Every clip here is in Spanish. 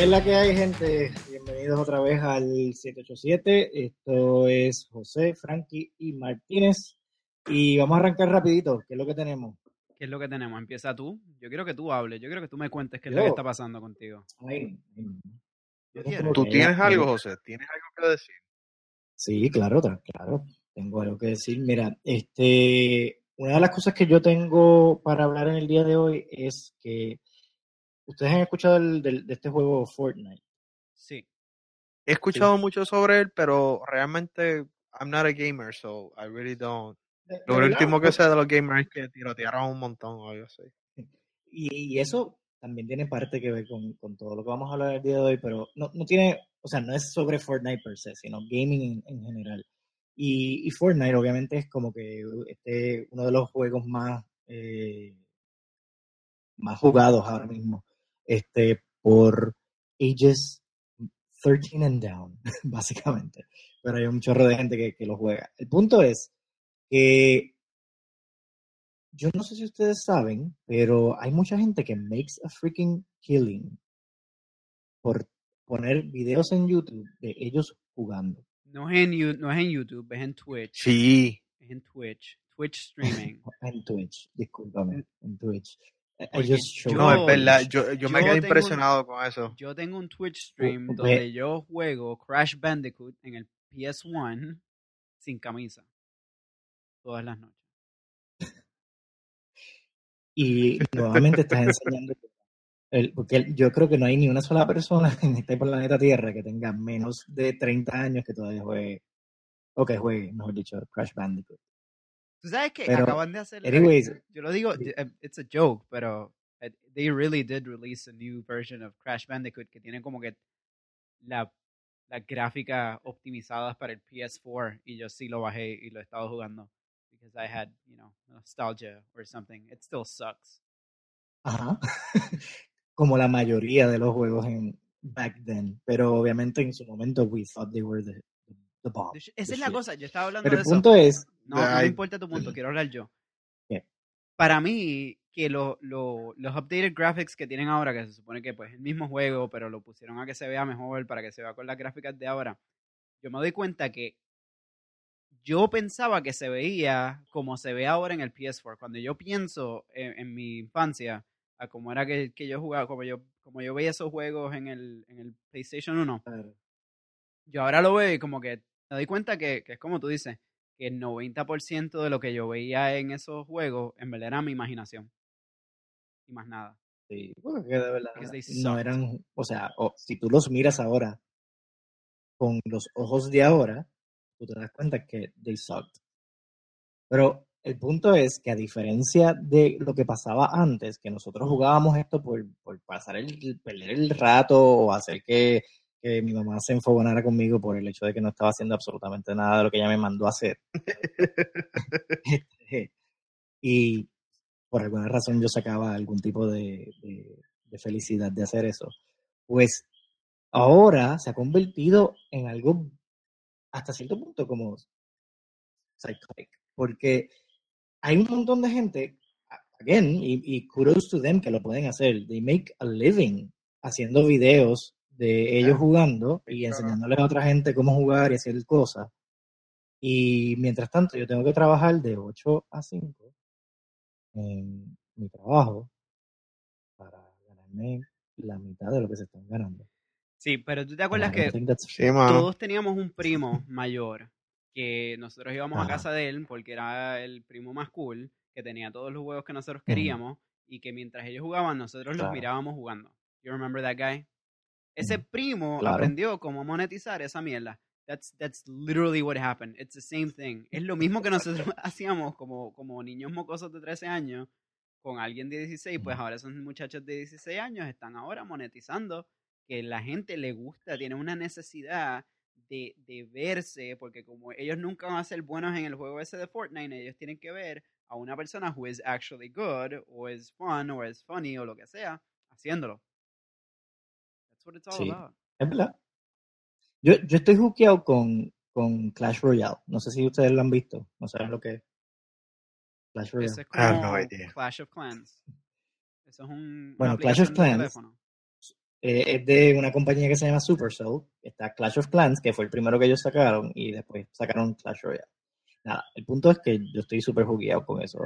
¿Qué es la que hay, gente? Bienvenidos otra vez al 787. Esto es José, Frankie y Martínez. Y vamos a arrancar rapidito. ¿Qué es lo que tenemos? ¿Qué es lo que tenemos? Empieza tú. Yo quiero que tú hables. Yo quiero que tú me cuentes qué es lo que está pasando contigo. Ay, ay. ¿Tú tienes algo, José? ¿Tienes algo que decir? Sí, claro, claro. Tengo algo que decir. Mira, este, una de las cosas que yo tengo para hablar en el día de hoy es que ustedes han escuchado el- del- de este juego Fortnite. Sí. He escuchado mucho sobre él, pero realmente I'm not a gamer, so I really don't. De- Lo de verdad, último que sé de los gamers es que tirotearon un montón o algo así. Y, y eso también tiene parte que ver con, con todo lo que vamos a hablar el día de hoy, pero no, no tiene, o sea, no es sobre Fortnite per se, sino gaming en, en general. Y, y Fortnite obviamente es como que este, uno de los juegos más, eh, más jugados ahora mismo, este, por ages 13 and down, básicamente. Pero hay un chorro de gente que, que lo juega. El punto es que yo no sé si ustedes saben, pero hay mucha gente que makes a freaking killing por poner videos en YouTube de ellos jugando. No es, en, You- no es en YouTube, es en Twitch. Sí. Es en Twitch. Twitch streaming. En Twitch, discúlpame, en Twitch. No, Yo- es verdad. Yo, yo me quedé un- impresionado con eso. Yo tengo un Twitch stream ve- donde yo juego Crash Bandicoot en el PS1 sin camisa. Todas las noches. Y nuevamente estás enseñando. el- porque yo creo que no hay ni una sola persona en este planeta Tierra que tenga menos de 30 años que todavía juegue, o que juegue, mejor dicho, Crash Bandicoot. Tú sabes que acaban de hacer. anyways, yo lo digo, di- eh, it's a joke, pero eh, they really did release a new version of Crash Bandicoot que tiene como que la, las gráficas optimizadas para el PS4 y yo sí lo bajé y lo he estado jugando because I had, you know, nostalgia or something. It still sucks. Ajá. Como la mayoría de los juegos en back then. Pero obviamente en su momento we thought they were the, the bomb. Esa the es la cosa, yo estaba hablando Pero de el eso. punto es, No, no me importa tu punto, quiero hablar yo. ¿Qué? Para mí, que lo, lo- los updated graphics que tienen ahora, que se supone que pues es el mismo juego, pero lo pusieron a que se vea mejor, para que se vea con las gráficas de ahora, yo me doy cuenta que yo pensaba que se veía como se ve ahora en el PS4. Cuando yo pienso en, en mi infancia, a cómo era que, que yo jugaba, como yo, como yo veía esos juegos en el, en el PlayStation 1, yo ahora lo veo y como que me doy cuenta que, que es como tú dices, que el 90% de lo que yo veía en esos juegos en verdad era mi imaginación. Y más nada. sí, porque de verdad no eran, o sea, si tú los miras ahora con los ojos de ahora, tú te das cuenta que they sucked. Pero el punto es que a diferencia de lo que pasaba antes, que nosotros jugábamos esto por, por pasar el, perder el rato o hacer que, que mi mamá se enfogonara conmigo por el hecho de que no estaba haciendo absolutamente nada de lo que ella me mandó a hacer. Este, y por alguna razón yo sacaba algún tipo de, de- de felicidad de hacer eso. Pues ahora se ha convertido en algo hasta cierto punto como psychotic, porque hay un montón de gente, again, y, y kudos to them que lo pueden hacer, they make a living haciendo videos de ellos jugando y claro. enseñándole a otra gente cómo jugar y hacer cosas. Y mientras tanto, yo tengo que trabajar de 8 a 5 en mi trabajo para ganarme la mitad de lo que se están ganando. Sí, pero tú te acuerdas que Sí, todos teníamos un primo mayor que nosotros íbamos a casa de él porque era el primo más cool, que tenía todos los juegos que nosotros queríamos y que mientras ellos jugaban nosotros los mirábamos jugando. You remember that guy? Ese primo Claro. aprendió cómo monetizar esa mierda. That's, that's literally what happened. It's the same thing. Es lo mismo que nosotros hacíamos como, como niños mocosos de 13 años con alguien de 16, pues ahora esos muchachos de 16 años están ahora monetizando, que la gente le gusta, tiene una necesidad de, de verse, porque como ellos nunca van a ser buenos en el juego ese de Fortnite, ellos tienen que ver a una persona who is actually good, o is fun, o is funny, o lo que sea, haciéndolo. That's what it's all Sí. about. Es verdad. Yo, yo estoy hookeado con, con Clash Royale. No sé si ustedes lo han visto. No saben lo que es. Clash Royale. Have no idea. Clash of Clans. Eso es un, Bueno, Clash of Clans. Eh, es de una compañía que se llama Supercell. Está Clash of Clans, que fue el primero que ellos sacaron, y después sacaron Clash Royale. Nada, el punto es que yo estoy súper jugueado con eso.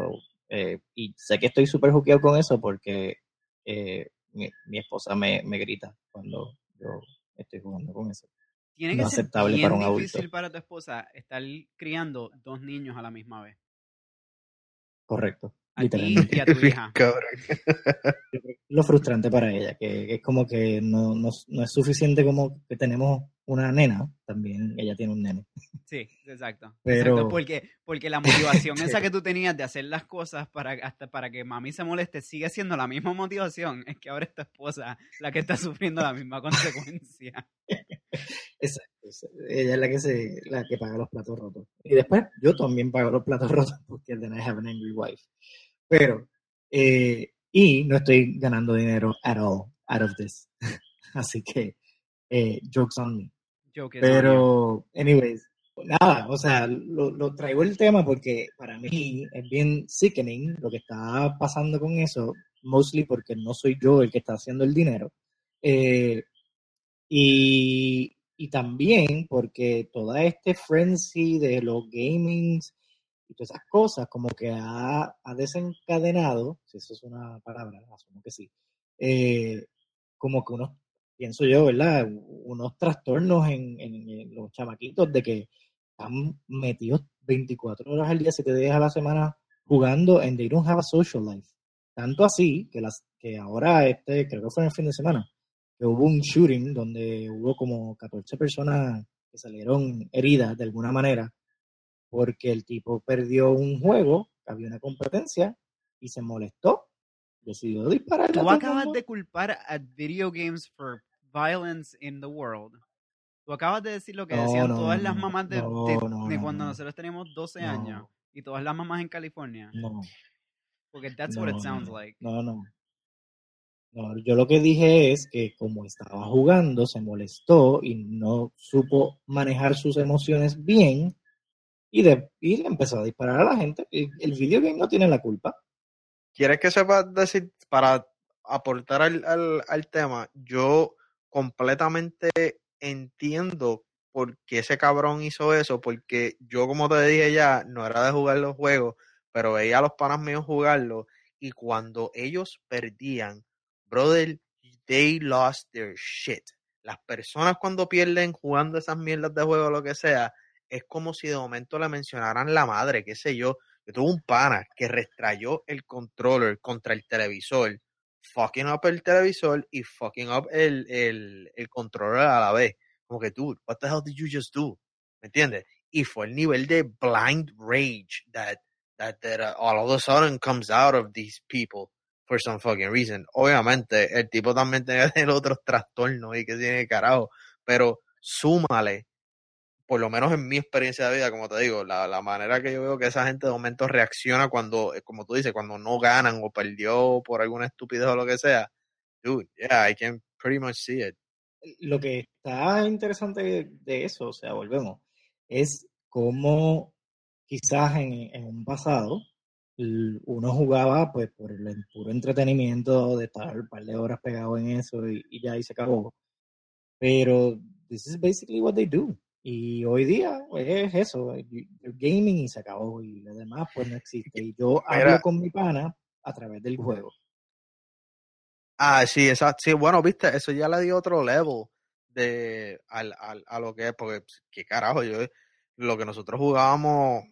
eh, y sé que estoy súper jugueado con eso porque eh, mi, mi esposa me, me grita cuando yo estoy jugando con eso. Tiene no que ser aceptable bien para un adulto. difícil para tu esposa estar criando dos niños a la misma vez. Correcto. A ti Literalmente. y a tu hija. Lo frustrante para ella, que, que es como que no, no, no es suficiente como que tenemos una nena, también ella tiene un nene. Sí, exacto. Pero- Exacto, porque, porque la motivación esa que tú tenías de hacer las cosas para, hasta para que mami se moleste sigue siendo la misma motivación. Es que ahora es tu esposa la que está sufriendo la misma consecuencia. Exacto. es- Ella es la que se, la que paga los platos rotos. Y después yo también pago los platos rotos porque then I have an angry wife. Pero, eh, y no estoy ganando dinero at all out of this. Así que, eh, jokes on me. Joke. Pero, anyways, nada, o sea, lo, lo traigo el tema porque para mí es bien sickening lo que está pasando con eso, mostly porque no soy yo el que está haciendo el dinero. Eh, y, y también porque toda este frenzy de los gamings todas esas cosas como que ha, ha desencadenado, si eso es una palabra, asumo que sí, eh, como que unos, pienso yo, ¿verdad? Unos trastornos en, en- en los chamaquitos de que están metidos 24 horas al día, 7 días a la semana jugando and they don't have a social life. Tanto así que, las, que ahora, este, creo que fue en el fin de semana, que hubo un shooting donde hubo como 14 personas que salieron heridas de alguna manera porque el tipo perdió un juego, había una competencia y se molestó, decidió disparar. Tú acabas de culpar a video games for violence in the world. Tú acabas de decir lo que No, decían no, todas no, las mamás de, no, de- no, de no, cuando no. nosotros teníamos 12 años y todas las mamás en California. no, Porque that's no, what it sounds like. no, no. No, yo lo que dije es que como estaba jugando, se molestó y no supo manejar sus emociones bien y, de, y le empezó a disparar a la gente. El, el video game no tiene la culpa. ¿Quieres que sepa decir, para aportar al, tema, yo completamente entiendo por qué ese cabrón hizo eso, porque yo, como te dije ya, no era de jugar los juegos, pero veía a los panas míos jugarlo, y cuando ellos perdían, brother, they lost their shit. Las personas cuando pierden jugando esas mierdas de juego o lo que sea, es como si de momento le mencionaran la madre, qué sé yo, yo tuve un pana que restrayó el controller contra el televisor, fucking up el televisor y fucking up el, el, el controller a la vez. Como que, dude, what the hell did you just do? ¿Me entiendes? Y fue el nivel de blind rage that, that, that uh, all of a sudden comes out of these people for some fucking reason. Obviamente, el tipo también tenía que tener otros trastornos y que tiene carajo, pero súmale por lo menos en mi experiencia de vida, como te digo, la, la manera que yo veo que esa gente de momento reacciona cuando, eh, como tú dices, cuando no ganan o perdió por alguna estupidez o lo que sea, dude, yeah, I can pretty much see it. Lo que está interesante de eso, o sea, volvemos, es cómo quizás en, en un pasado uno jugaba pues por el puro entretenimiento de estar un par de horas pegado en eso y, y ya y se acabó. Pero this is basically what they do. Y hoy día pues, es eso, you're gaming y se acabó y lo demás pues no existe. Y yo hablo con mi pana a través del juego. Ah, sí, exacto. Sí, bueno, viste, eso ya le dio otro level de al, al, a lo que es, porque pues, qué carajo, yo lo que nosotros jugábamos,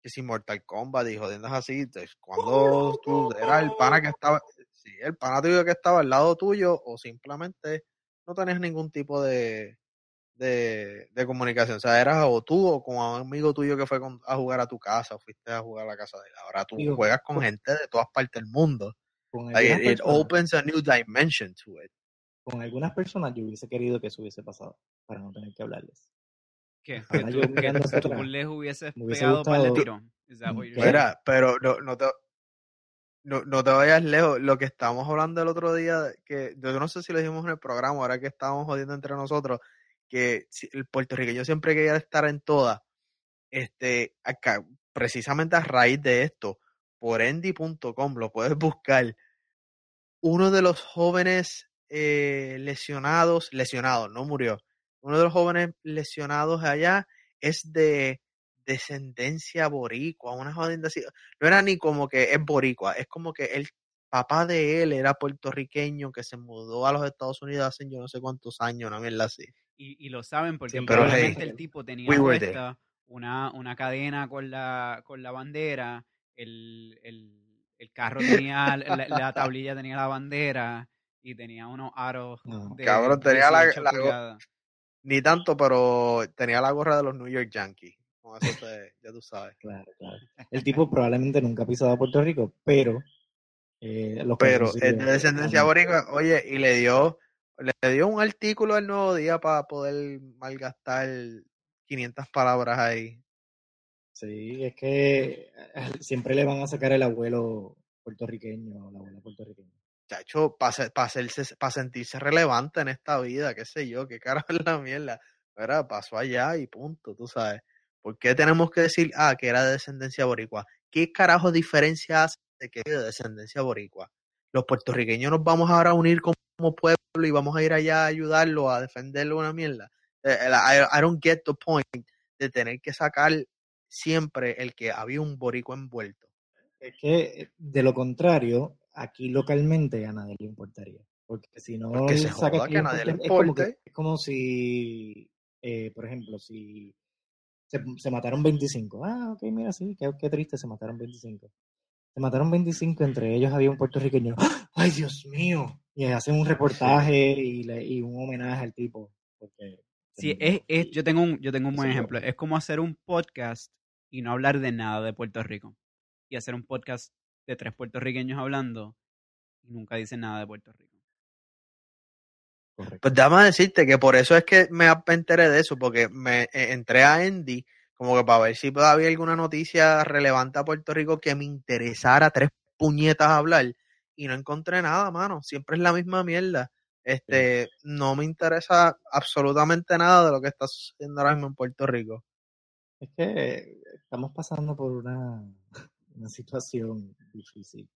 que si Mortal Kombat y jodiendas así, entonces, cuando tú eras el pana que estaba, sí, el pana tuyo que estaba al lado tuyo, o simplemente no tenías ningún tipo de, de, de comunicación. O sea, eras o tú o con un amigo tuyo que fue con- a jugar a tu casa, o fuiste a jugar a la casa de él. Ahora tú Digo, juegas con con- gente de todas partes del mundo. Con Like, algunas, it, opens a new dimension to it. con algunas personas yo hubiese querido que eso hubiese pasado para no tener que hablarles. ¿Qué? Que tú, que tú les hubieses hubiese pegado par de gustado- tiros. Is that what you're ¿Qué? saying? Mira, pero no, no te no, no te vayas lejos. Lo que estábamos hablando el otro día, que yo no sé si lo dijimos en el programa, ahora que estábamos jodiendo entre nosotros, que el puertorriqueño siempre quería estar en todas. Este, acá, precisamente a raíz de esto, por endy.com, lo puedes buscar. Uno de los jóvenes eh, lesionados, lesionados, no murió. Uno de los jóvenes lesionados allá es de descendencia boricua, una jodienda así. No era ni como que es boricua, es como que el papá de él era puertorriqueño que se mudó a los Estados Unidos hace yo no sé cuántos años, una mierda así. Y, y lo saben porque probablemente hey, el tipo tenía we puesta una, una cadena con la, con la bandera, el, el, el carro tenía, la, la tablilla tenía la bandera y tenía unos aros No. de Cabrón, tenía la- 18 la. Ni tanto, pero tenía la gorra de los New York Yankees. Con eso te, ya tú sabes. Claro, claro. El tipo probablemente nunca ha pisado a Puerto Rico, pero eh, los Pero es de descendencia boricua, oye, y le dio, le dio un artículo al nuevo día para poder malgastar 500 palabras ahí. Sí, es que eh, siempre le van a sacar el abuelo puertorriqueño o la abuela puertorriqueña. Chacho, para sentirse relevante en esta vida, qué sé yo, qué carajo es la mierda. Era, pasó allá y punto, tú sabes. ¿Por qué tenemos que decir, ah, que era de descendencia boricua? ¿Qué carajo diferencia hace de que es de descendencia boricua? Los puertorriqueños nos vamos ahora a unir como pueblo y vamos a ir allá a ayudarlo, a defenderlo una mierda. Eh, el- I, don't get the point de tener que sacar siempre el que había un boricua envuelto. Es que eh, de lo contrario, aquí localmente a nadie le importaría. Porque si no Porque se saca joda, que a nadie le es como, que- importe. es como si, eh, por ejemplo, si se, se mataron 25. Ah, ok, mira, sí, qué, qué triste, se mataron 25. Se mataron 25, entre ellos había un puertorriqueño. ¡Ah! ¡Ay, Dios mío! Y hacen un reportaje y, le- y un homenaje al tipo. Porque Sí, es, es, yo tengo un, yo tengo un buen ejemplo. Es como hacer un podcast y no hablar de nada de Puerto Rico. Y hacer un podcast de tres puertorriqueños hablando y nunca dicen nada de Puerto Rico. Correcto. Pues déjame decirte que por eso es que me enteré de eso, porque me eh, entré a Endy como que para ver si había alguna noticia relevante a Puerto Rico que me interesara tres puñetas hablar y no encontré nada, mano. Siempre es la misma mierda. Este, no me interesa absolutamente nada de lo que está sucediendo ahora mismo en Puerto Rico. Es que estamos pasando por una, una situación difícil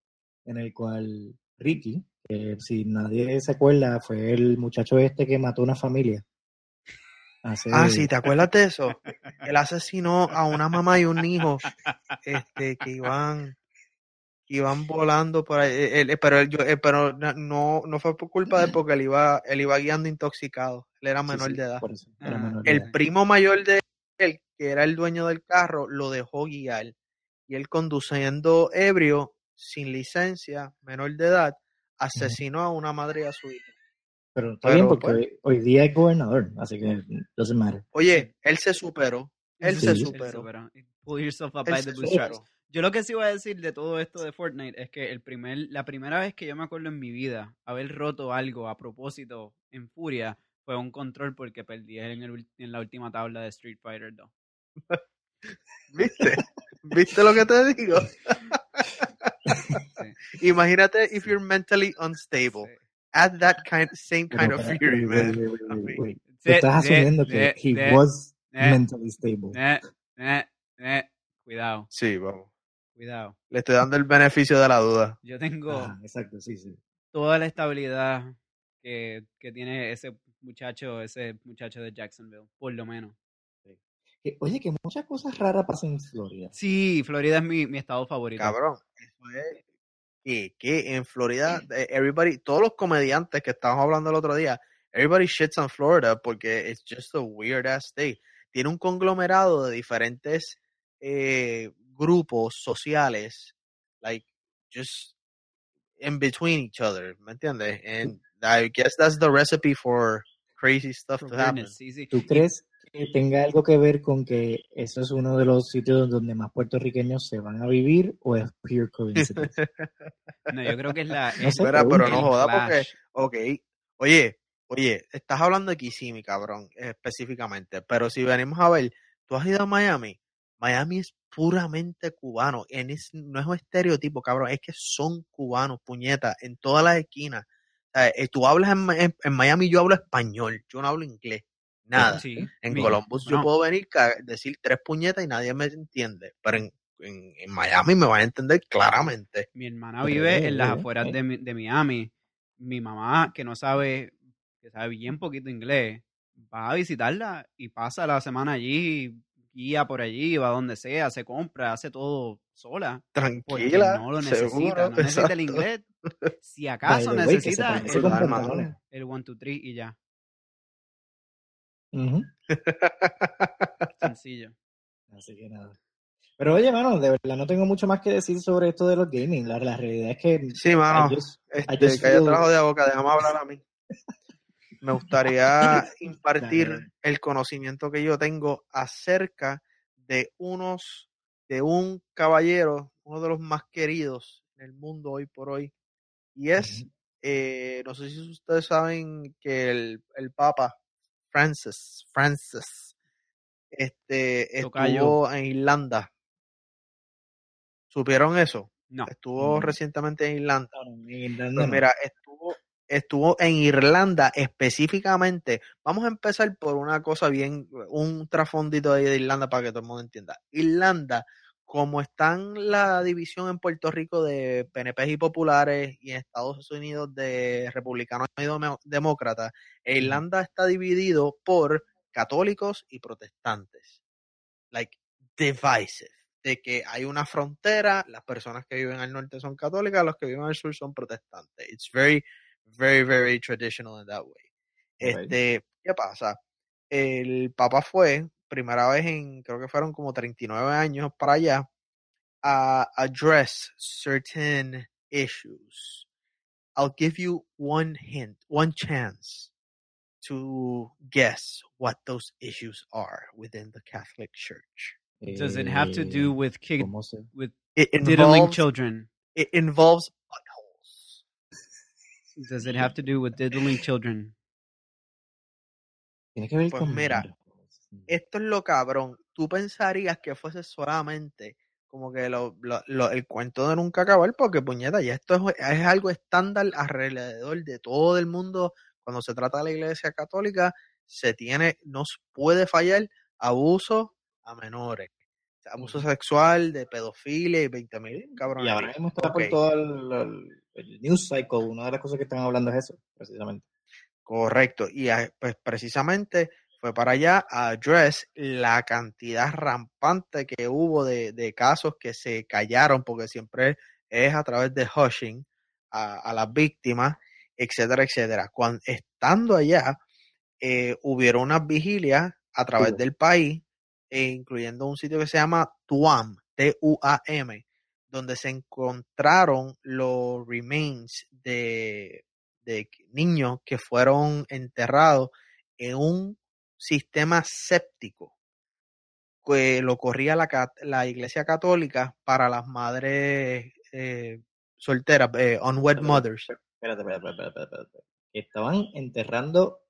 en el cual Ricky, que si nadie se acuerda, fue el muchacho este que mató una familia. Hace- Ah, sí, ¿te acuerdas de eso? Él asesinó a una mamá y un hijo este, que iban, que iban volando por ahí. eh, él- pero él, yo- eh, pero no, no fue por culpa de él porque él iba, él iba guiando intoxicado. Él era sí, menor sí, de edad. por eso, era Ah. menor de El edad. primo mayor de él, que era el dueño del carro, lo dejó guiar. Y él conduciendo ebrio, sin licencia, menor de edad, asesinó a una madre y a su hija. Pero está Pero, bien porque pues. hoy, hoy día es gobernador, así que doesn't matter. Oye, él se superó. Él Sí. se Él superó. Pull yourself up Él by se the bootstraps. Yo lo que sí voy a decir de todo esto de Fortnite es que el primer, la primera vez que yo me acuerdo en mi vida haber roto algo a propósito en furia fue un control porque perdí en, el en la última tabla de Street Fighter 2. ¿Viste? ¿Viste lo que te digo? Sí, Imagínate if you're mentally unstable. sí. Add that kind, same Pero kind of fury, wait, man. wait, wait, wait, wait. Tú De- estás de- asumiendo que de- he de- was de- mentally stable. Eh, eh, eh, Cuidado, Sí, vamos. cuidado. Le estoy dando el beneficio de la duda. Yo tengo Ajá, exacto, sí, sí. toda la estabilidad que, que tiene ese muchacho, ese muchacho de Jacksonville, por lo menos. Que- oye, que muchas cosas raras pasan en Florida. Sí, Florida es mi, mi estado favorito. Cabrón, eso es que, que en Florida, eh, everybody, todos los comediantes que estábamos hablando el otro día, everybody shits on Florida porque it's just a weird ass state. Tiene un conglomerado de diferentes eh, grupos sociales, like just in between each other, ¿me entiendes? And I guess that's the recipe for crazy stuff For to happen. weirdness, sí, sí. ¿Tú crees que tenga algo que ver con que eso es uno de los sitios donde más puertorriqueños se van a vivir o es pure coincidence? No, yo creo que es la. No sé, Espera, pero no joda porque. Ok, oye, oye, estás hablando de Kissimmee, cabrón, específicamente, pero si venimos a ver, tú has ido a Miami, Miami es puramente cubano, en es- no es un estereotipo, cabrón, es que son cubanos, puñetas, en todas las esquinas. O sea, eh, tú hablas en, Ma- en- en Miami, yo hablo español, yo no hablo inglés, nada. Sí, En mi- Columbus yo puedo venir ca- decir tres puñetas y nadie me entiende, pero en, en- en Miami me van a entender claramente. Mi hermana vive en las ok, afueras ok. de, de Miami. mi mamá, que no sabe, que sabe bien poquito inglés, va a visitarla y pasa la semana allí, guía por allí, va donde sea, se compra, hace todo sola. Tranquila, no lo necesita, seguro, no necesita el inglés. Si acaso way, necesita el, el 1, 2, 3 y ya. Ujú. Sencillo. Así que nada. Pero oye, mano, de verdad no tengo mucho más que decir sobre esto de los gaming. La, la realidad es que Sí, mano. Just- Este, feel- la jodida boca, déjame hablar a mí. Me gustaría impartir el conocimiento que yo tengo acerca de unos, de un caballero, uno de los más queridos en el mundo hoy por hoy. Y es, eh, no sé si ustedes saben que el, el Papa Francis, Francis, este, Tocayo. estuvo en Irlanda. ¿Supieron eso? No. Estuvo recientemente en Irlanda. Claro, en Irlanda Pues no. mira, estuvo, estuvo en Irlanda específicamente. Vamos a empezar por una cosa bien, un trasfondito ahí de Irlanda para que todo el mundo entienda. Irlanda, como están la división en Puerto Rico de PNP y populares y en Estados Unidos de republicanos y demócratas, Irlanda está dividido por católicos y protestantes. Like, divisive. De que hay una frontera, las personas que viven al norte son católicas, los que viven al sur son protestantes. It's very, very, very traditional in that way. Este, ¿qué pasa? El Papa fue, primera vez en, creo que fueron como 39 años para allá, a address certain issues. I'll give you one hint, one chance to guess what those issues are within the Catholic Church. Does it have to do Eh, with kick, ¿cómo se- with It diddling children? it involves buttholes. Does it have to do with diddling children? Tiene que ver Pues con mira, narcos. Esto es lo cabrón. Tú pensarías que fuese solamente como que lo, lo- lo- el cuento de nunca acabar, porque puñeta, ya esto es, es algo estándar alrededor de todo el mundo. Cuando se trata de la iglesia católica, se tiene, no puede fallar abuso a menores. Abuso sexual, de pedofilia y 20 mil Y cabrones. ahora mismo está por todo el, el- el news cycle. Una de las cosas que están hablando es eso, precisamente. Correcto. Y pues precisamente fue para allá a address la cantidad rampante que hubo de, de casos que se callaron, porque siempre es a través de hushing a, a las víctimas, etcétera, etcétera. Cuando, estando allá, eh, hubieron unas vigilias a través del país, e incluyendo un sitio que se llama Tuam, T-U-A-M, donde se encontraron los remains de, de niños que fueron enterrados en un sistema séptico que lo corría la, iglesia católica para las madres eh, solteras, eh, unwed Espérate, mothers, Espérate, espérate, espérate, espérate, espérate. Estaban enterrando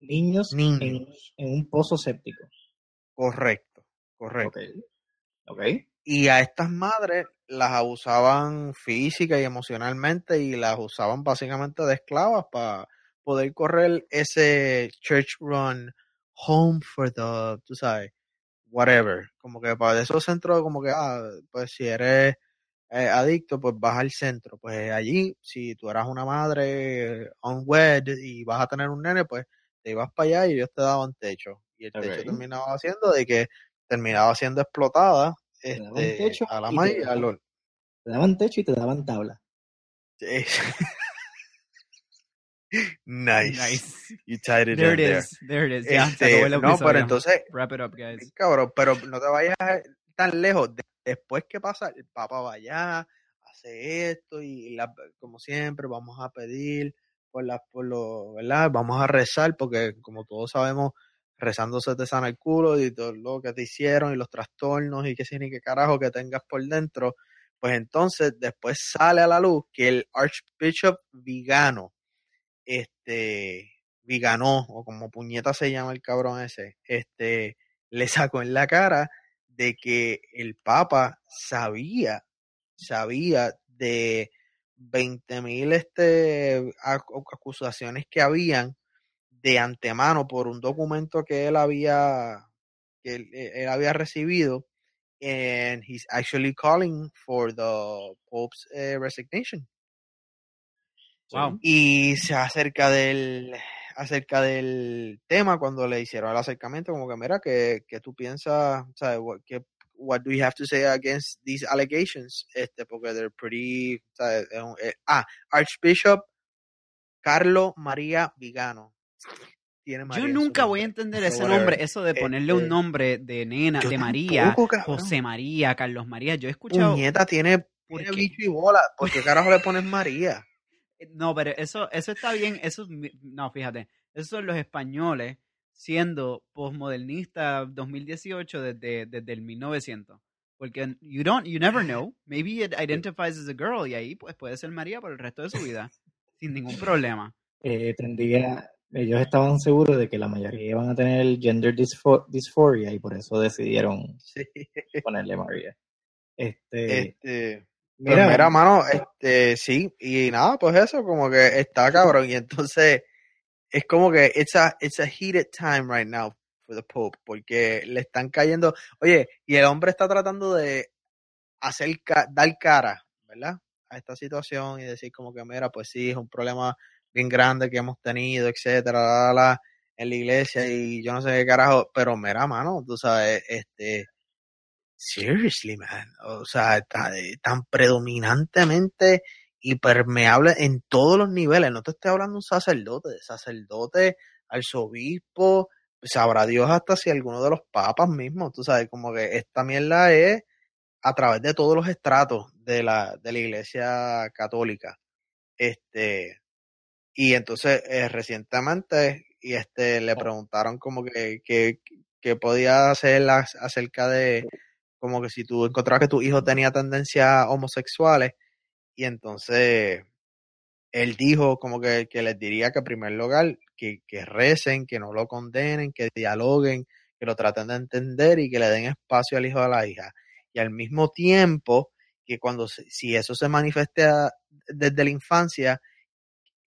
niños en, niños. en un pozo séptico. Correcto, correcto. Ok. Ok. Y a estas madres las abusaban física y emocionalmente y las usaban básicamente de esclavas para poder correr ese church run home for the, tú sabes, whatever. Como que para esos centros, como que, ah, pues si eres eh, adicto, pues vas al centro. Pues allí, si tú eras una madre unwed y vas a tener un nene, pues te ibas para allá y ellos te daban techo. Y el techo terminaba haciendo de que terminaba siendo explotada este, techo a la maíz y Te daban techo y te daban tabla. nice. Nice. You tied it There in it there. is. There it is. Ya, se Este, acabó el no, pero entonces, Wrap it up, guys. cabrón, pero no te vayas tan lejos. De- después que pasa, el Papa va allá, hace esto y la- como siempre vamos a pedir por las, por lo, ¿verdad? Vamos a rezar porque como todos sabemos, rezando se te sana el culo y todo lo que te hicieron y los trastornos y qué sé ni qué carajo que tengas por dentro. Pues entonces después sale a la luz que el Archbishop Vigano, este, Viganó, o como puñeta se llama el cabrón ese, este, le sacó en la cara de que el Papa sabía, sabía de 20 mil este, ac- acusaciones que habían de antemano por un documento que él había, que él, él había recibido, and he's actually calling for the Pope's eh, resignation. Wow. Y se acerca del acerca del tema cuando le hicieron el acercamiento, como que mira, que, que tú piensas, ¿sabes? What, que, what do you have to say against these allegations? Este, porque they're pretty, ¿sabes? Eh, ah, Archbishop Carlo María Vigano. Tiene María Yo nunca voy a entender So, ese whatever. nombre, eso de ponerle un Este, nombre de nena, de María, tampoco. José María, Carlos María. Yo he escuchado. Puñeta, tiene, ¿Por tiene qué? bicho y bola. ¿Por qué carajo le pones María? No, pero eso, eso está bien. Eso, es mi- no, fíjate. Esos son los españoles siendo postmodernistas 2018 desde, desde el 1900. Porque you don't, you never know. Maybe it identifies as a girl y ahí pues puede ser María por el resto de su vida. sin ningún problema. Eh, tendría, ellos estaban seguros de que la mayoría iban a tener gender dyspho- dysphoria y por eso decidieron Sí. ponerle María. Este, Este, mira, Pues mira, mano, este, sí, y nada, pues eso, como que está cabrón, y entonces es como que it's a, it's a heated time right now for the Pope, porque le están cayendo, oye, y el hombre está tratando de hacer, dar cara, ¿verdad? A esta situación y decir como que, mira, pues sí, es un problema bien grande que hemos tenido, etcétera, la, la, en la iglesia y yo no sé qué carajo, pero mira, mano, tú sabes, este, seriously, man, o sea, eh, tan predominantemente y permeable en todos los niveles, no te estoy hablando de un sacerdote, de sacerdote, arzobispo, sabrá Dios hasta si alguno de los papas mismos, tú sabes, como que esta mierda es a través de todos los estratos de la, de la iglesia católica. Este, y entonces eh, recientemente y este le preguntaron como que, que, que podía hacer acerca de como que si tú encontrabas que tu hijo tenía tendencias homosexuales y entonces él dijo como que, que les diría que en primer lugar que, que recen, que no lo condenen, que dialoguen, que lo traten de entender y que le den espacio al hijo a la hija. Y al mismo tiempo que cuando si eso se manifiesta desde la infancia,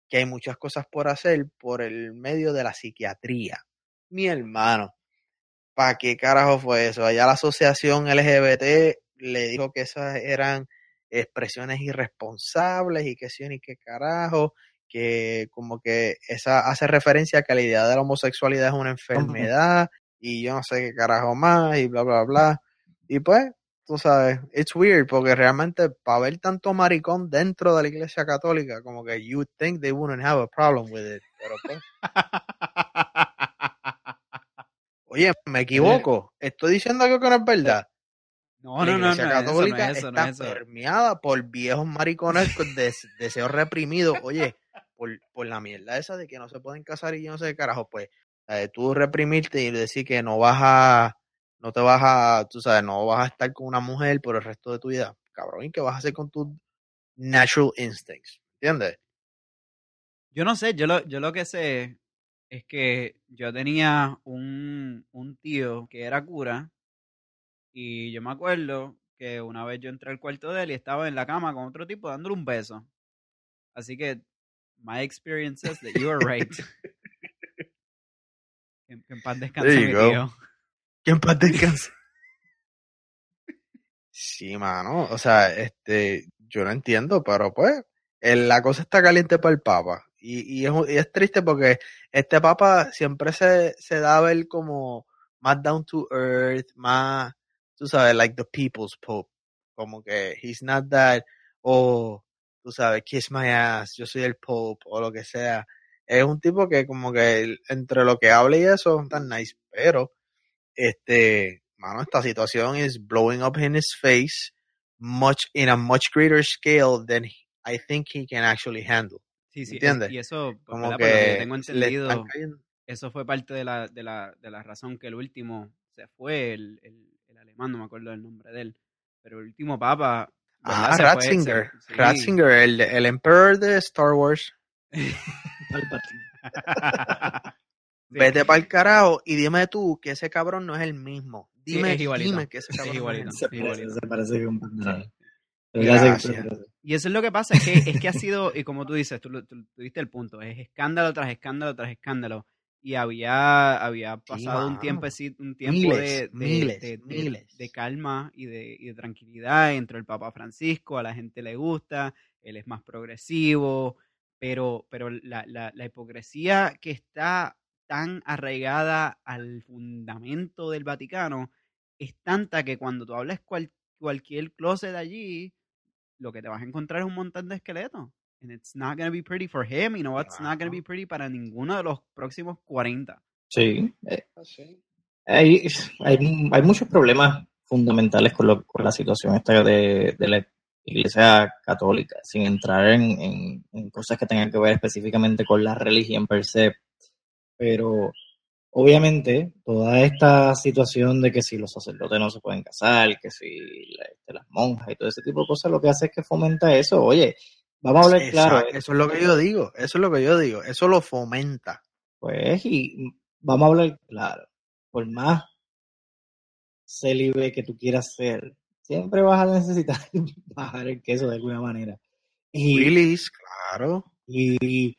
que hay muchas cosas por hacer por el medio de la psiquiatría. Mi hermano, ¿para qué carajo fue eso? Allá la asociación LGBT le dijo que esas eran expresiones irresponsables y que sí ni qué carajo, que como que esa hace referencia a que la idea de la homosexualidad es una enfermedad y yo no sé qué carajo más y bla, bla, bla. Y pues, tú sabes, it's weird porque realmente para ver tanto maricón dentro de la iglesia católica, como que you think they wouldn't have a problem with it. Pero pues, oye, me equivoco. Estoy diciendo algo que no es verdad. No, la no, no, no, eso, no católica es eso, no está es eso. permeada por viejos maricones con des- deseos reprimidos. Oye, por, por la mierda esa de que no se pueden casar y yo no sé qué carajo, pues eh, tú reprimirte y decir que no vas a, no te vas a, tú sabes, no vas a estar con una mujer por el resto de tu vida. Cabrón, ¿y qué vas a hacer con tus natural instincts? ¿Entiendes? Yo no sé, yo lo, yo lo que sé es que yo tenía un, un tío que era cura y yo me acuerdo que una vez yo entré al cuarto de él y estaba en la cama con otro tipo dándole un beso. Así que my experience says that you are right. que, que en paz descanse mi go. tío. Que en paz descanse. Sí, mano, o sea, este, yo no entiendo, pero pues, el- la cosa está caliente para el Papa. Y, y, es, triste porque este Papa siempre se, se da a ver como más down to earth, más, tú sabes, like the people's Pope. Como que he's not that, oh, tú sabes, kiss my ass, yo soy el Pope, o lo que sea. Es un tipo que como que entre lo que habla y eso, tan nice, pero este, mano, esta situación is blowing up in his face much in a much greater scale than I think he can actually handle. Sí, sí, es- ¿Entiendes? y eso, pues, Como ¿verdad? Por lo que tengo entendido, eso fue parte de la, de la, de la razón que el último se fue, el, el, el alemán, no me acuerdo el nombre de él, pero el último papa. Ah, Se fue- Ratzinger. se- sí. Ratzinger, el, el emperor de Star Wars. Sí. Vete para el carajo y dime tú que ese cabrón no es el mismo. Sí, Dime, es igualito. dime que ese Es cabrón no igualito. es Se el parece, igualito. se parece que un. Sí. Sé- Gracias. Y eso es lo que pasa, es que, es que ha sido, y como tú dices, tú, tú, tú diste el punto, es escándalo tras escándalo tras escándalo. Y había, había pasado un mano. tiempo, un tiempo Miles, de, de- miles, de- miles. de calma y de, y de tranquilidad entre el Papa Francisco, a la gente le gusta, él es más progresivo, pero, pero la, la, la hipocresía que está tan arraigada al fundamento del Vaticano es tanta que cuando tú hablas cual, cualquier closet allí, lo que te vas a encontrar es un montón de esqueletos. And it's not going to be pretty for him, you know, it's not going to be pretty para ninguno de los próximos 40. Sí. eh, hay, hay, hay muchos problemas fundamentales con, lo- con la situación esta de, de la Iglesia Católica, sin entrar en, en- en cosas que tengan que ver específicamente con la religión per se. Pero obviamente toda esta situación de que si los sacerdotes no se pueden casar, que si la- este, las monjas y todo ese tipo de cosas, lo que hace es que fomenta eso. Oye, vamos a hablar Exacto, claro, Eso es lo que yo digo, eso es lo que yo digo, eso lo fomenta. Pues, y vamos a hablar claro. Por más célibe que tú quieras ser, siempre vas a necesitar bajar el queso de alguna manera. Y, Release, claro. y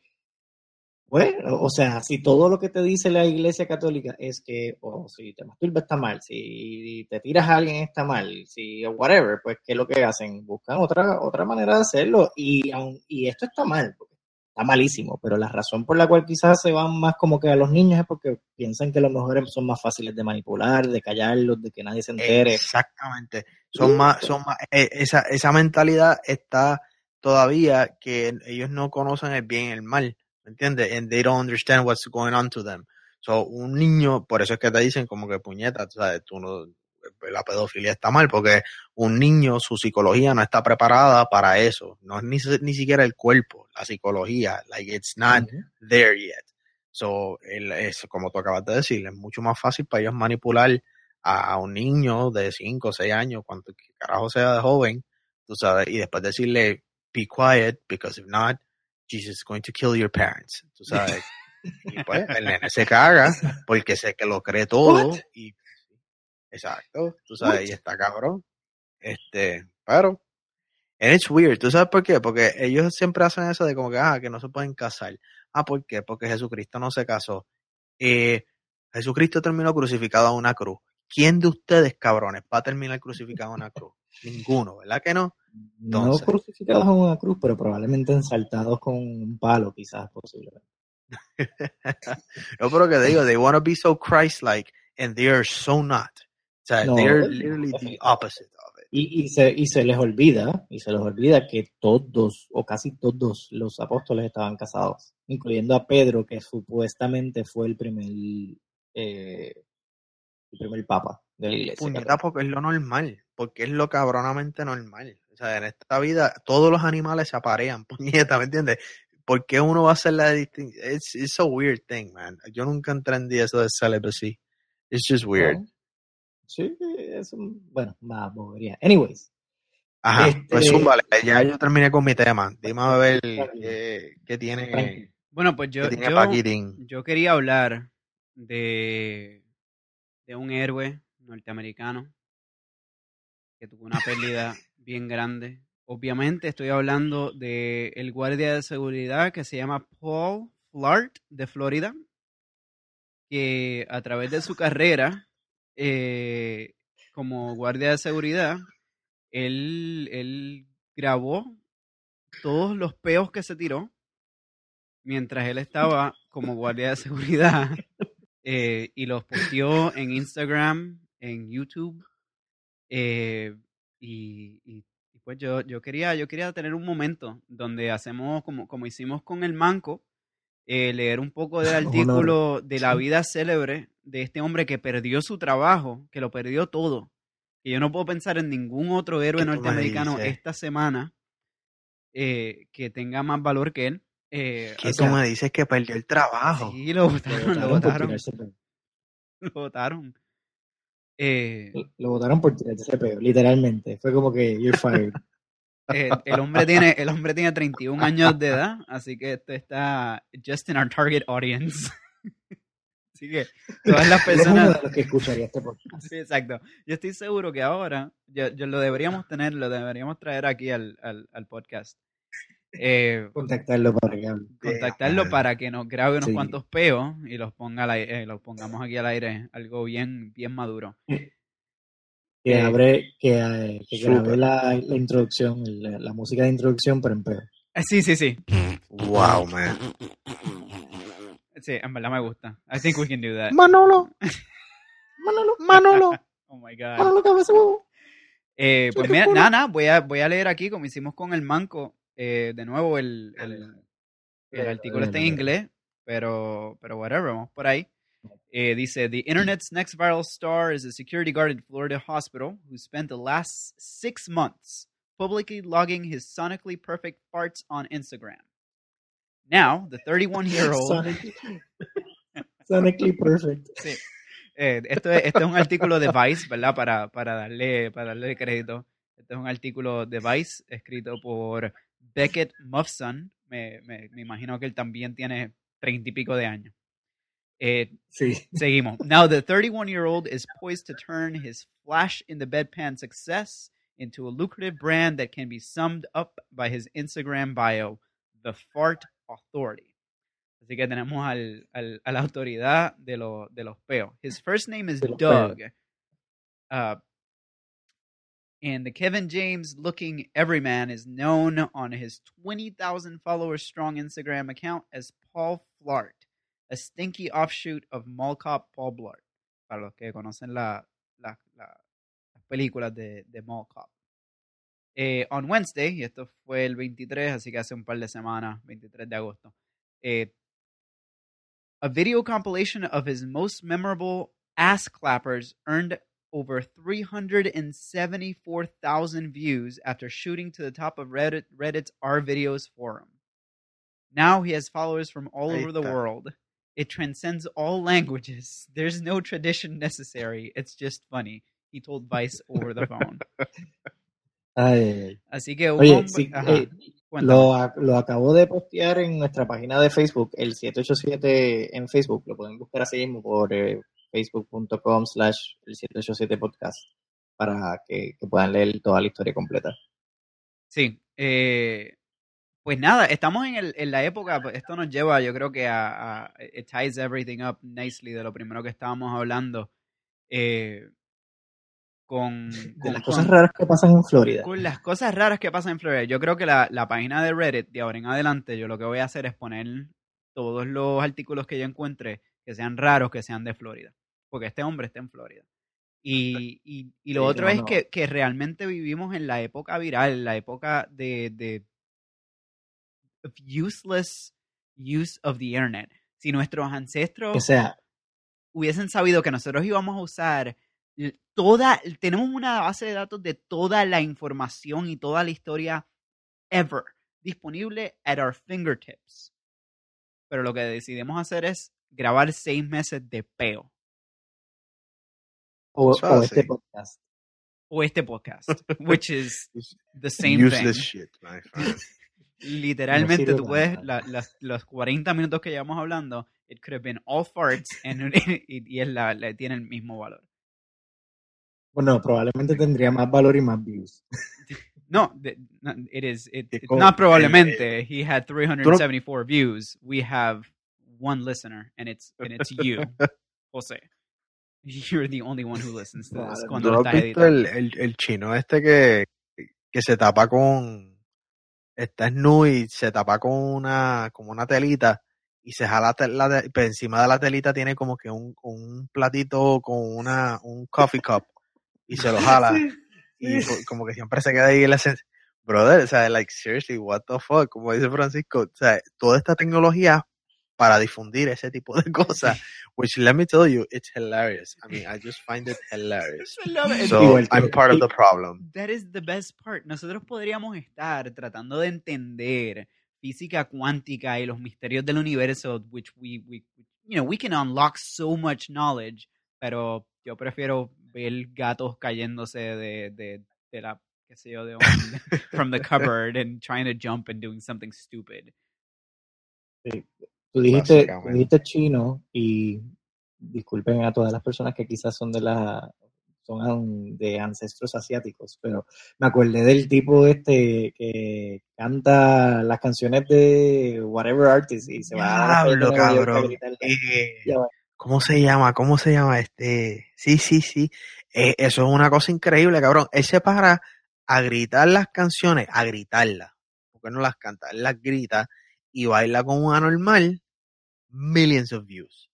bueno, o sea, si todo lo que te dice la Iglesia Católica es que, o si te masturbas está mal, si te tiras a alguien está mal, si whatever, pues ¿qué es lo que hacen? Buscan otra, otra manera de hacerlo y, y esto está mal, porque está malísimo, pero la razón por la cual quizás se van más como que a los niños es porque piensan que los mujeres son más fáciles de manipular, de callarlos, de que nadie se entere. Exactamente. Son más, son más, eh, esa, esa mentalidad está todavía que ellos no conocen el bien y el mal, ¿me entiendes? And they don't understand what's going on to them. So, un niño, por eso es que te dicen como que puñeta, tú sabes, tú no, la pedofilia está mal, porque un niño, su psicología no está preparada para eso. No es ni, ni siquiera el cuerpo, la psicología, like it's not there yet. So, es, como tú acabas de decir, es mucho más fácil para ellos manipular a, un niño de 5 o 6 años, cuanto que carajo sea de joven, tú sabes, y después decirle, be quiet, because if not, Jesus is going to kill your parents, tú sabes. y pues el nene se caga porque sé que lo cree todo What? y exacto, tú sabes, y está cabrón. Este, pero And it's weird. ¿Tú sabes por qué? Porque ellos siempre hacen eso de como que, ah, que no se pueden casar. Ah, ¿por qué? Porque Jesucristo no se casó. Eh, Jesucristo terminó crucificado a una cruz. ¿Quién de ustedes, cabrones, va a terminar crucificado a una cruz? Ninguno, ¿verdad que no? No Entonces. crucificados en una cruz, pero probablemente ensaltados con un palo, quizás, posiblemente. no, pero que digo, they want to be so Christ-like, and they are so not. O sea, No, they are no, literally the opposite of it. Y, y, se, y se les olvida, y se les olvida que todos, o casi todos los apóstoles estaban casados, incluyendo a Pedro, que supuestamente fue el primer, eh, el primer papa de la iglesia. Puñeta, porque es lo normal, porque es lo cabronamente normal. O sea, en esta vida todos los animales se aparean, puñeta, ¿me entiendes? ¿Por qué uno va a hacer la distinción? It's, it's a weird thing, man. Yo nunca entendí eso de celibacy. It's just weird. Sí, es un, bueno, más bobería. Anyways, Ajá, Este- pues zúmbale, ya yo terminé con mi tema. Dime a ver qué, qué tiene. Bueno, pues yo, yo, yo quería hablar de, de un héroe norteamericano que tuvo una pérdida bien grande. Obviamente estoy hablando de el guardia de seguridad que se llama Paul Flart de Florida, que a través de su carrera eh, como guardia de seguridad, él, él grabó todos los peos que se tiró mientras él estaba como guardia de seguridad eh, y los posteó en Instagram, en YouTube. eh, y, y- y pues yo, yo, quería, yo quería tener un momento donde hacemos como, como hicimos con el manco, eh, leer un poco del artículo de la vida célebre de este hombre que perdió su trabajo, que lo perdió todo. Y yo no puedo pensar en ningún otro héroe ¿Qué tú me norteamericano esta semana eh, que tenga más valor que él. Eh, ¿Qué tú sea, me dices que perdió el trabajo? Sí, lo votaron, lo votaron. Eh, Lo votaron por tirarse literalmente. Fue como que you're fired. el, el hombre tiene, el hombre tiene 31 años de edad, así que esto está just in our target audience. así que todas las es uno personas... de los que escucharía este podcast. Sí, exacto. Yo estoy seguro que ahora, yo, yo lo deberíamos tener, lo deberíamos traer aquí al, al, al podcast. Eh, Contactarlo para que contactarlo man. para que nos grabe unos Sí. cuantos peos y los ponga al aire- eh, los pongamos aquí al aire, algo bien, bien maduro. Que, Eh, abre, que, eh, que súper. grabé la, la introducción, la, la música de introducción, pero en peo. Eh, Sí, sí, sí. Wow, man. Sí, en verdad me gusta. I think we can do that. Manolo. Manolo. Manolo. Oh my god. Manolo cabeza huevo. Eh, pues mira, nada, voy a, voy a leer aquí, como hicimos con el manco, eh, de nuevo el, el, el artículo está en inglés, pero, pero whatever, vamos por ahí. Eh, dice, The internet's next viral star is a security guard at Florida hospital who spent the last six months publicly logging his sonically perfect farts on Instagram. Now, the 31-year-old... Sonically, sonically perfect. Sí. Eh, esto, es, esto es un artículo de Vice, ¿verdad? Para, para, darle, para darle crédito. Este es un artículo de Vice escrito por Beckett Muffson. Me, me, me imagino que él también tiene treinta y pico de años. Eh, Sí. seguimos. Now, the 31 year old is poised to turn his flash in the bedpan success into a lucrative brand that can be summed up by his Instagram bio, The Fart Authority. Así que tenemos al, al, a la autoridad de, lo, de los peos. His first name is Doug. Uh, and the Kevin James looking everyman is known on his 20,000 followers strong Instagram account as Paul Flart, a stinky offshoot of Mall Cop Paul Blart. Para los que conocen la, la, la- las películas de, de Mall Cop. Eh, on Wednesday, y esto fue el 23, así que hace un par de semanas, 23 de agosto, eh, a video compilation of his most memorable ass clappers earned over 374,000 views after shooting to the top of Reddit, Reddit's R Videos forum. Now he has followers from all over the world. It transcends all languages. There's no tradition necessary. It's just funny. He told Vice over the phone. Ay. Así que Oye, hombre- sí, eh, lo, lo acabo de postear en nuestra página de Facebook, el 787 en Facebook. Lo pueden buscar así mismo por eh, facebook.com slash el 787 podcast para que, que puedan leer toda la historia completa. Sí, eh, pues nada, estamos en, el, en la época, pues esto nos lleva, yo creo que a, a- it ties everything up nicely de lo primero que estábamos hablando, eh, con, De con- las cosas con- raras que pasan en Florida. con las cosas raras que pasan en Florida. Yo creo que la, la página de Reddit, de ahora en adelante, yo lo que voy a hacer es poner todos los artículos que yo encuentre que sean raros, que sean de Florida, porque este hombre está en Florida. Y, y, y lo Sí, otro no, es no. Que, que realmente vivimos en la época viral, la época de, de useless use of the internet. Si nuestros ancestros O sea, hubiesen sabido que nosotros íbamos a usar toda, tenemos una base de datos de toda la información y toda la historia ever disponible at our fingertips. Pero lo que decidimos hacer es grabar seis meses de peo. O, o es este podcast. O este podcast, which is the same Useless thing. shit, my friend. Literalmente sirve tú puedes, la- las- los 40 minutos que llevamos hablando, it could have been all farts and, y, y es la, la- tiene el mismo valor. Bueno, probablemente tendría más valor y más views. No, no, it is. It, not probablemente. He had 374 views. We have one listener, and it's and it's you, Jose. You're the only one who listens to this. Cuando ¿Tú lo no has visto el, editando. el, el chino este que, que se tapa con... Está snu y se tapa con una, como una telita y se jala la te- pero encima de la telita tiene como que un, un platito con una, un coffee cup y se lo jala y sí. como que siempre se queda ahí en la esencia. Brother, o sea, like, seriously, what the fuck, como dice Francisco, o sea, toda esta tecnología para difundir ese tipo de cosas, which let me tell you, it's hilarious. I mean, I just find it hilarious. It. So I'm part of the problem. That is the best part. Nosotros podríamos estar tratando de entender física cuántica y los misterios del universo, which we, we, you know, we can unlock so much knowledge, pero yo prefiero ver gatos cayéndose de, de, de la, qué sé yo, de un, from the cupboard and trying to jump and doing something stupid. Tú dijiste, tú dijiste chino y disculpen a todas las personas que quizás son de la son de ancestros asiáticos, pero me acordé del tipo este que canta las canciones de whatever artist y se va a a cabrón. Eh. ¿Cómo se llama? ¿Cómo se llama este? Sí, sí, sí. Eh, eso es una cosa increíble, cabrón. Él se para a gritar las canciones, a gritarlas. porque no las canta, él las grita y baila como un anormal, millions of views.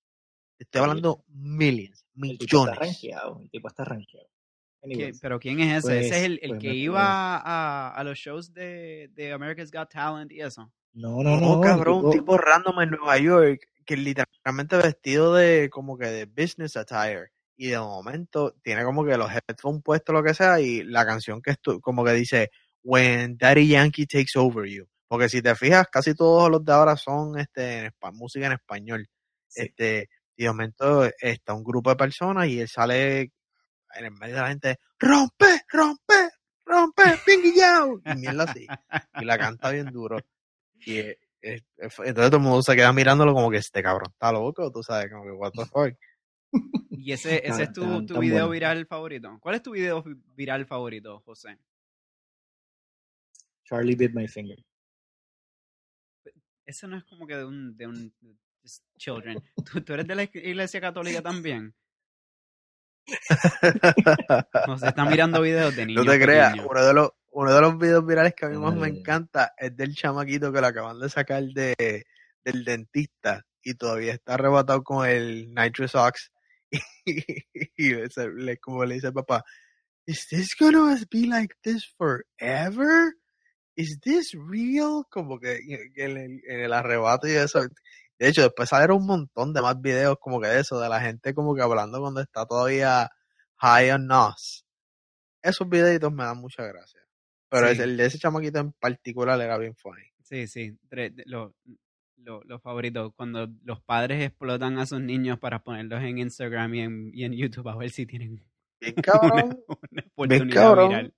Estoy Sí. hablando millions, El tipo está millones. rankeado. El tipo está rankeado. ¿Qué- Anyways, ¿Pero quién es ese? ese es el, el pues, que iba a, a los shows de, de America's Got Talent y eso. No, no, No, no. cabrón, un tipo random en Nueva York que literalmente vestido de como que de business attire y de momento tiene como que los headphones puestos lo que sea y la canción que estu como que dice When Daddy Yankee takes over you. Porque si te fijas, casi todos los de ahora son este en música en español. Sí. Este, y de momento está un grupo de personas y él sale en el medio de la gente, rompe, rompe, rompe, pinky yao", y mierda así. Y la canta bien duro. Y es- es- es- entonces todo el mundo se queda mirándolo como que este cabrón está loco, tú sabes, como que what the fuck. Y ese, ese es tu, Tan- tu tan video bueno. viral favorito. ¿Cuál es tu video viral favorito, José? Charlie bit my finger. Ese no es como que de un... De un children. ¿Tú, tú eres de la iglesia católica también. José está mirando videos de niños no te creas, uno de los uno de los videos virales que a mí más me encanta es del chamaquito que lo acaban de sacar de del dentista y todavía está arrebatado con el nitrous ox y, y ese- le- como le dice el papá is this gonna be like this forever is this real como que en el, en el arrebato y eso de hecho después salieron un montón de más videos como que de eso de la gente como que hablando cuando está todavía high on nos esos videitos me dan mucha gracia pero Sí. el de ese chamaquito en particular era bien funny Sí, sí. de- Lo, lo, lo favorito. Cuando los padres explotan a sus niños para ponerlos en Instagram y en, y en YouTube a ver si tienen bien una, cabrón una oportunidad cabrón. viral.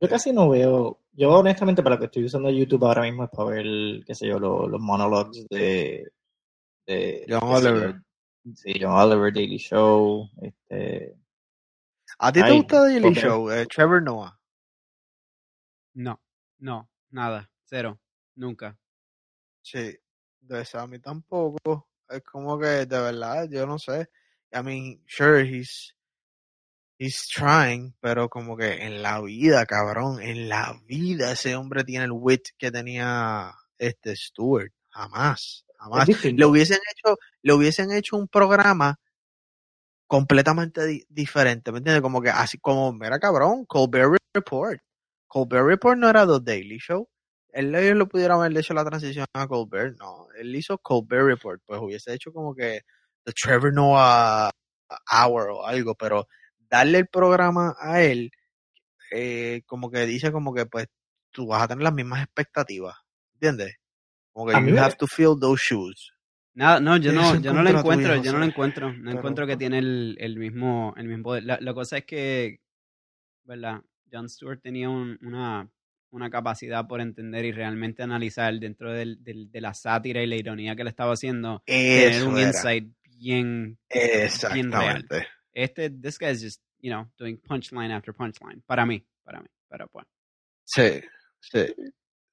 Yo casi no veo. Yo, honestamente, para lo que estoy usando YouTube ahora mismo es para ver, qué sé yo, lo- los monologues de. de John yo, Oliver. Sí, John Oliver, Daily Show. Este, ¿A ti te Ay, gusta Daily porque- Show? Eh, Trevor Noah. No, no, nada, cero, nunca. Sí, de a mí tampoco. Es como que, de verdad, yo no sé. I mean, sure, he's, he's trying, pero como que en la vida, cabrón, en la vida ese hombre tiene el wit que tenía este Stewart. Jamás, jamás. Le hubiesen hecho, le hubiesen hecho un programa completamente di- diferente, ¿me entiendes? Como que así como, mira cabrón, Colbert Report. Colbert Report no era The Daily Show. Él ellos lo pudieron haber hecho la transición a Colbert, no. Él hizo Colbert Report, pues hubiese hecho como que The Trevor Noah Hour o algo, pero darle el programa a él, eh, como que dice como que pues tú vas a tener las mismas expectativas, ¿entiendes? Como que you me- have to fill those shoes. Nada, no, yo no, yo no lo encuentro, tuya, yo no lo encuentro, no Pero, encuentro que tiene el, el mismo, el mismo poder. La, la cosa es que, ¿verdad? Jon Stewart tenía un- una, una capacidad por entender y realmente analizar dentro del, del- de la sátira y la ironía que le estaba haciendo, tener un era. insight bien, Exactamente. Este, this guy is just, you know, doing punchline after punchline. Para mí, para mí, pero pues. Sí, sí,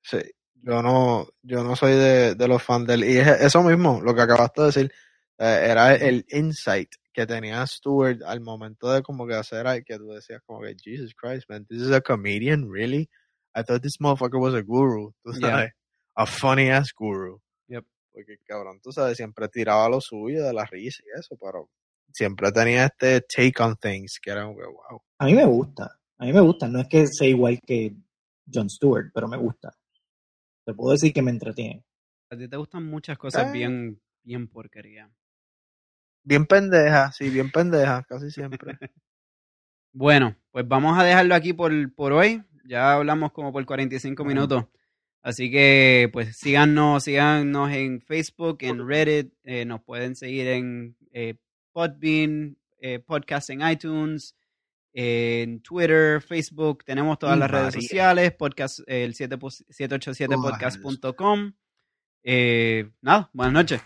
sí. Yo no, yo no soy de, de los fans del... Y es eso mismo, lo que acabaste de decir, eh, era el insight que tenía Stewart al momento de como que hacer que tú decías como que, Jesus Christ, man, this is a comedian, really? I thought this motherfucker was a guru, tú Yeah. sabes, a funny ass guru. Yep. Porque cabrón, tú sabes, siempre tiraba lo suyo de la risa y eso, pero siempre tenía este take on things que era como que, wow. A mí me gusta. A mí me gusta. No es que sea igual que Jon Stewart, pero me gusta. Te puedo decir que me entretiene. A ti te gustan muchas cosas Eh. bien, bien porquería. Bien pendeja, sí, bien pendeja, casi siempre. Bueno, pues vamos a dejarlo aquí por, por hoy. Ya hablamos como por 45 Bueno. minutos. Así que, pues, síganos, síganos en Facebook, en Reddit. eh, nos pueden seguir en eh, Podbean, eh, podcast en iTunes, en Twitter, Facebook. Tenemos todas las redes sociales. Podcast, eh, el 7 pos- 787podcast.com. Eh, nada, buenas noches.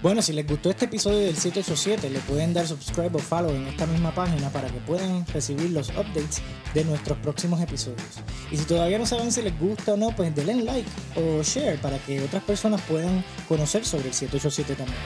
Bueno, si les gustó este episodio del 787, le pueden dar subscribe o follow en esta misma página para que puedan recibir los updates de nuestros próximos episodios. Y si todavía no saben si les gusta o no, pues denle like o share para que otras personas puedan conocer sobre el 787 también.